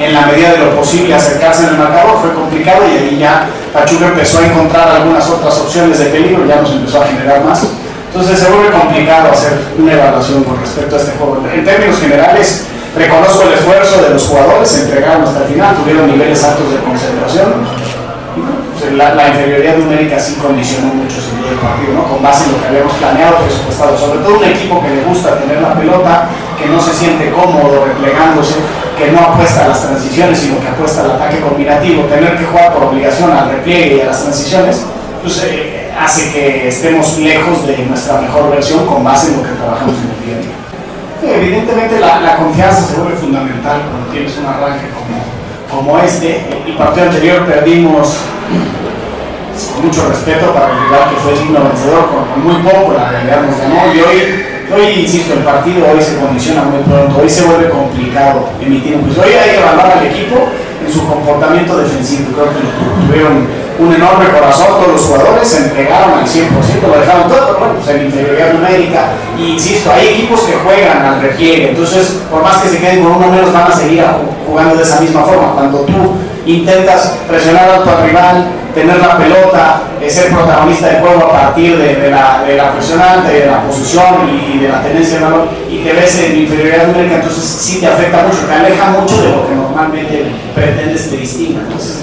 En la medida de lo posible acercarse en el marcador, fue complicado y ahí ya Pachuca empezó a encontrar algunas otras opciones de peligro, ya nos empezó a generar más. Entonces se vuelve complicado hacer una evaluación con respecto a este juego. En términos generales, reconozco el esfuerzo de los jugadores, se entregaron hasta el final, tuvieron niveles altos de concentración. La, inferioridad numérica sí condicionó mucho día del partido, ¿no? con base en lo que habíamos planeado, presupuestado. Sobre todo un equipo que le gusta tener la pelota, que no se siente cómodo replegándose, que no apuesta a las transiciones, sino que apuesta al ataque combinativo. Tener que jugar por obligación al repliegue y a las transiciones, pues eh, hace que estemos lejos de nuestra mejor versión con base en lo que trabajamos en el día a día. Evidentemente la, la, confianza se vuelve fundamental cuando tienes un arranque como, como este. El partido anterior perdimos con mucho respeto para el rival que fue digno vencedor, con, muy poco la realidad nos y hoy Hoy, insisto, el partido hoy se condiciona muy pronto, hoy se vuelve complicado emitir un juicio. Hoy hay que evaluar al equipo en su comportamiento defensivo. Creo que tuvieron un enorme corazón, todos los jugadores se entregaron al 100%, lo dejaron todo, bueno, pues en inferioridad numérica. Y insisto, hay equipos que juegan al repliegue, entonces por más que se queden con uno menos van a seguir jugando de esa misma forma. Cuando tú intentas presionar a tu rival, tener la pelota, eh, ser protagonista del juego a partir de, la, de la de la posición y, de la tendencia de valor, y te ves en inferioridad numérica, entonces sí te afecta mucho, te aleja mucho de lo que normalmente pretendes te distinga. Entonces,